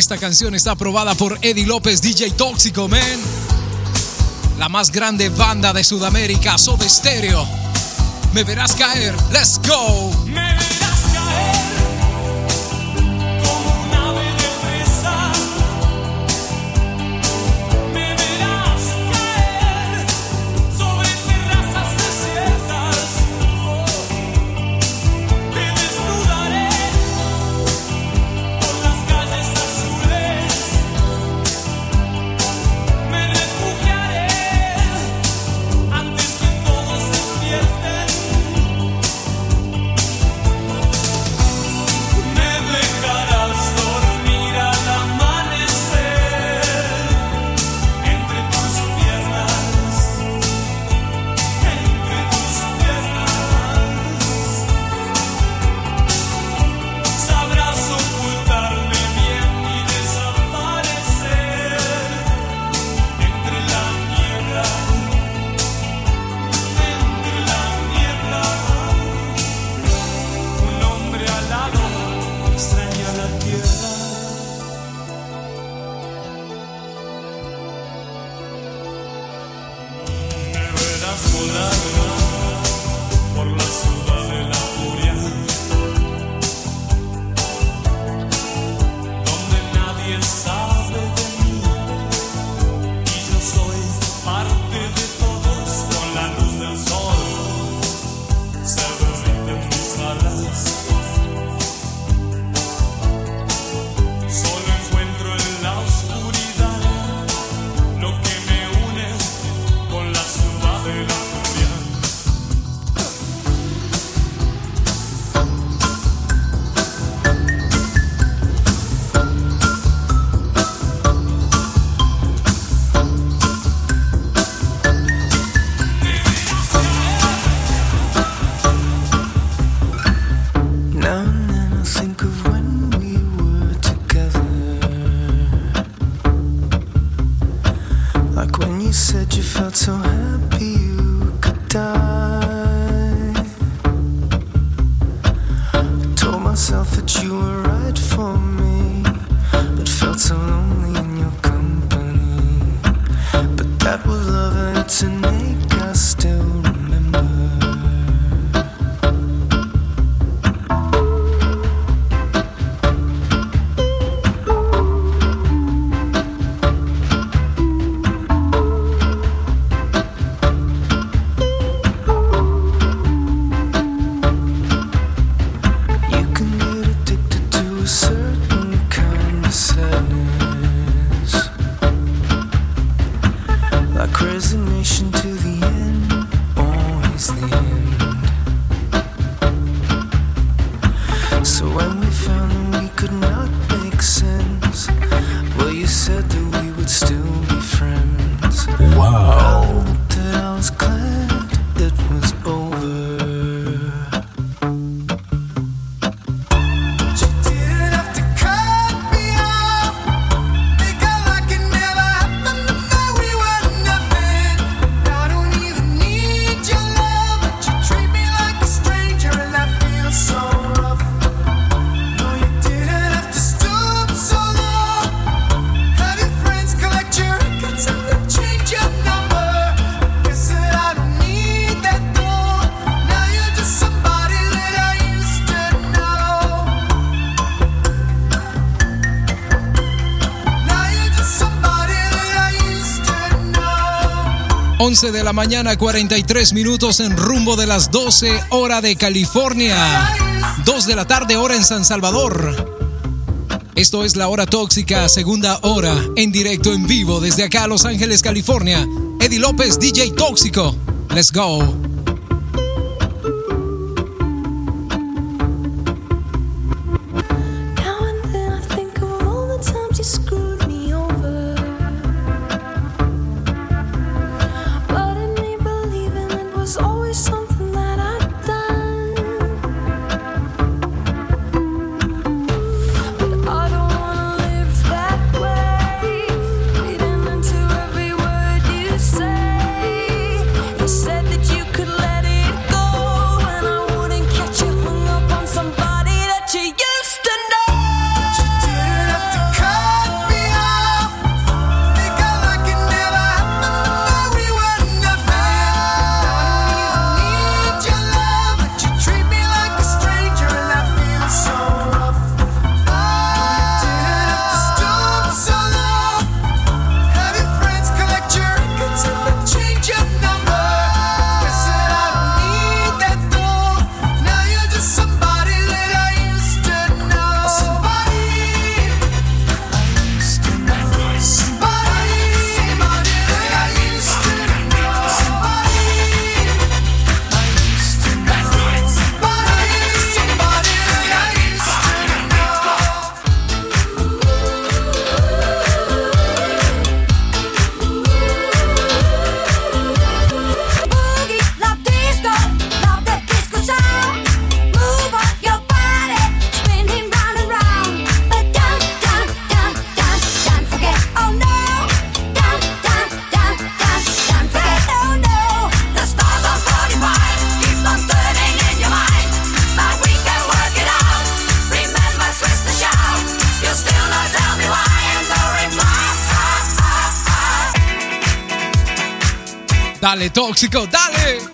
Speaker 4: Esta canción está aprobada por Eddie López, DJ Tóxico, man. La más grande banda de Sudamérica, Soda Stereo. Me verás caer. Let's go. 11 de la mañana, 43 minutos en rumbo de las 12 hora de California. 2 de la tarde hora en San Salvador. Esto es La Hora Tóxica, segunda hora, en directo, en vivo, desde acá a Los Ángeles, California. Eddie López, DJ Tóxico. Let's go. Dale, tóxico, dale.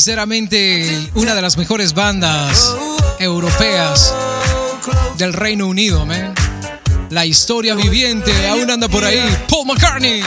Speaker 4: sinceramente una de las mejores bandas europeas del Reino Unido. La historia viviente aún anda por ahí. Paul McCartney.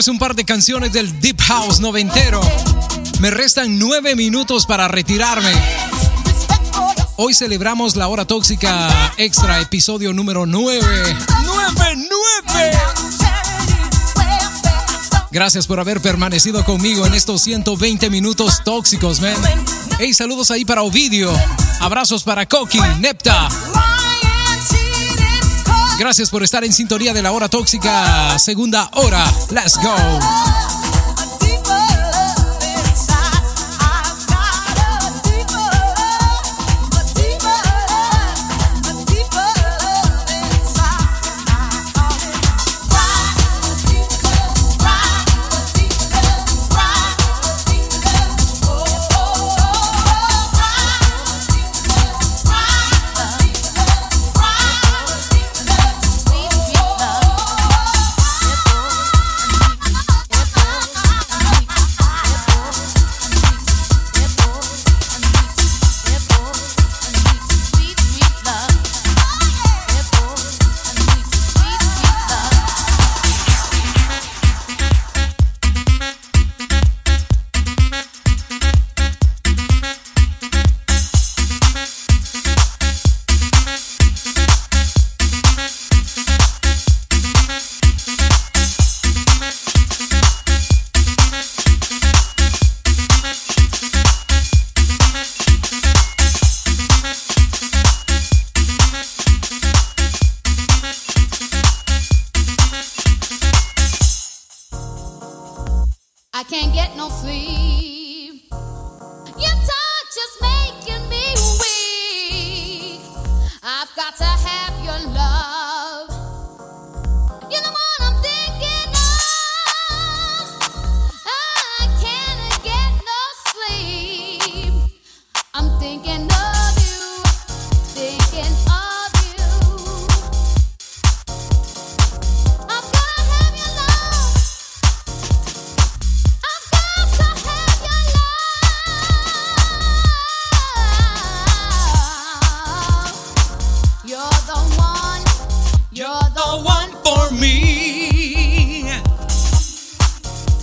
Speaker 1: Señores, un par de canciones del Deep House noventero. Me restan nueve minutos para retirarme. Hoy celebramos la hora tóxica extra, episodio número 9. ¡Nueve, nueve! Gracias por haber permanecido conmigo en estos 120 minutos tóxicos, man. Hey, saludos ahí para Ovidio. Abrazos para Koki, Nepta. Gracias por estar en sintonía de la hora tóxica, segunda hora. Let's go.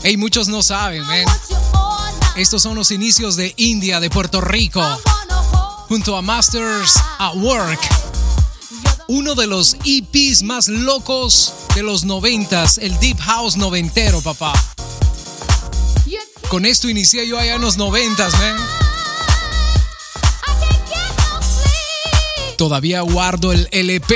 Speaker 1: Hey, muchos no saben, man. Estos son los inicios de India, de Puerto Rico, junto a Masters at Work. Uno de los EPs más locos de los noventas, el Deep House noventero, papá. Con esto inicié yo allá en los noventas, man. Todavía guardo el LP.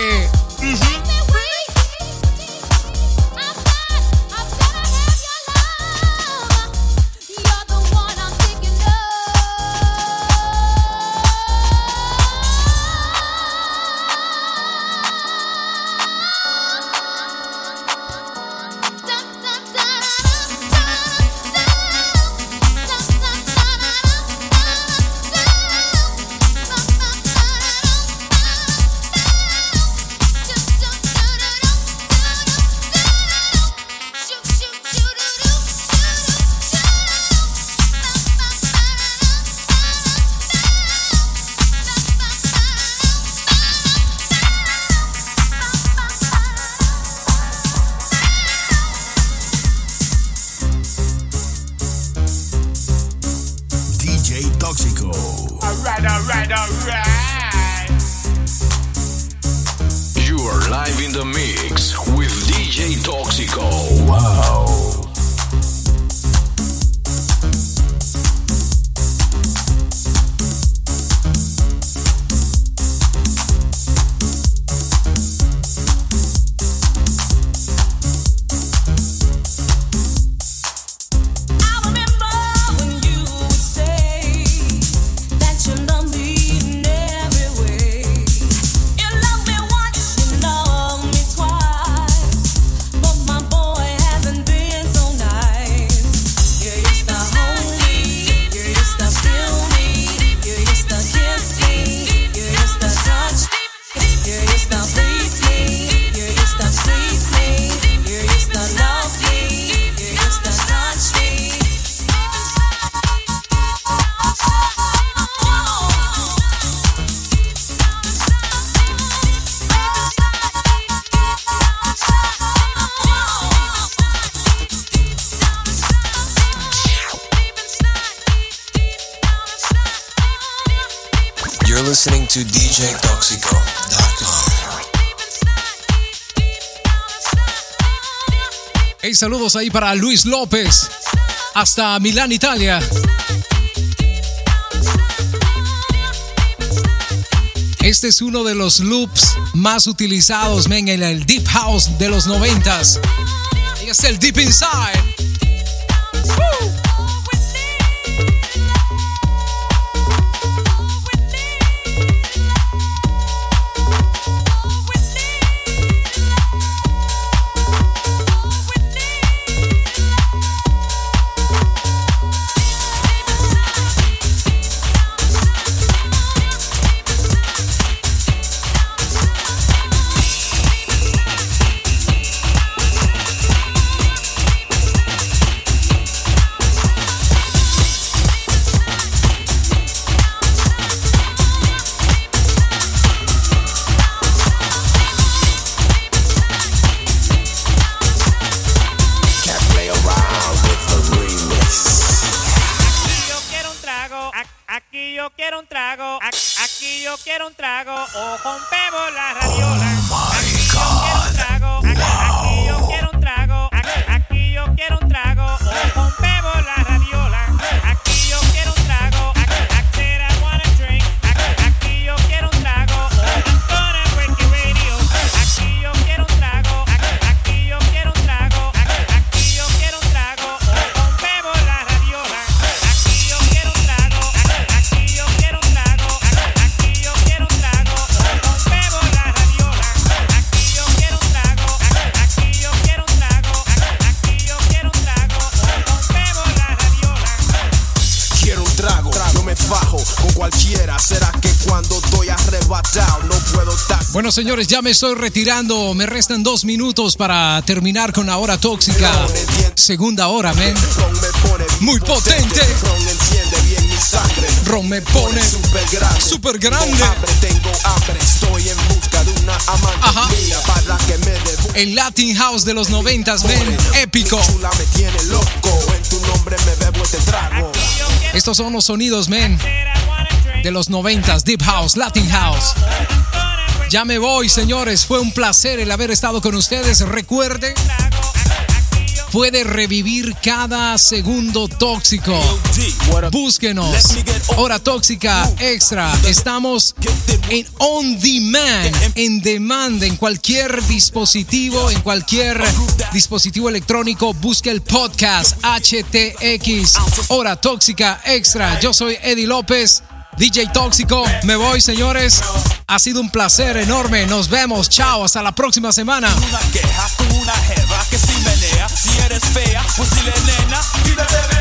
Speaker 1: Saludos ahí para Luis López. Hasta Milán, Italia. Este es uno de los loops más utilizados, men, en el Deep House de los noventas. Y es el Deep Inside. Señores, ya me estoy retirando. Me restan dos minutos para terminar con la hora tóxica. Segunda hora, men. Muy potente.
Speaker 15: Ron
Speaker 1: me pone
Speaker 15: super grande. tengo. Estoy en
Speaker 1: El Latin House de los noventas, men. Épico. Estos son los sonidos, men. De los noventas, Deep House, Latin House. Ya me voy, señores. Fue un placer el haber estado con ustedes. Recuerde, puede revivir cada segundo tóxico. Búsquenos. Hora tóxica extra. Estamos en on demand, en demand, en cualquier dispositivo, en cualquier dispositivo electrónico. Busque el podcast HTX. Hora tóxica extra. Yo soy Eddie López. DJ Tóxico, me voy señores. Ha sido un placer enorme. Nos vemos. Chao. Hasta la próxima semana.
Speaker 16: Una queja con una jeva que si menea. Si eres fea, pues dile nena. Quítate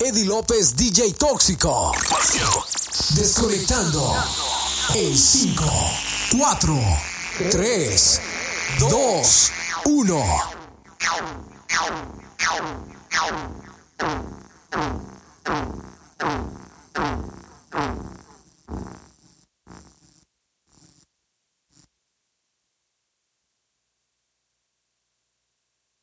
Speaker 17: Eddie López, DJ Tóxico. Desconectando. En 5, 4, 3, 2, 1.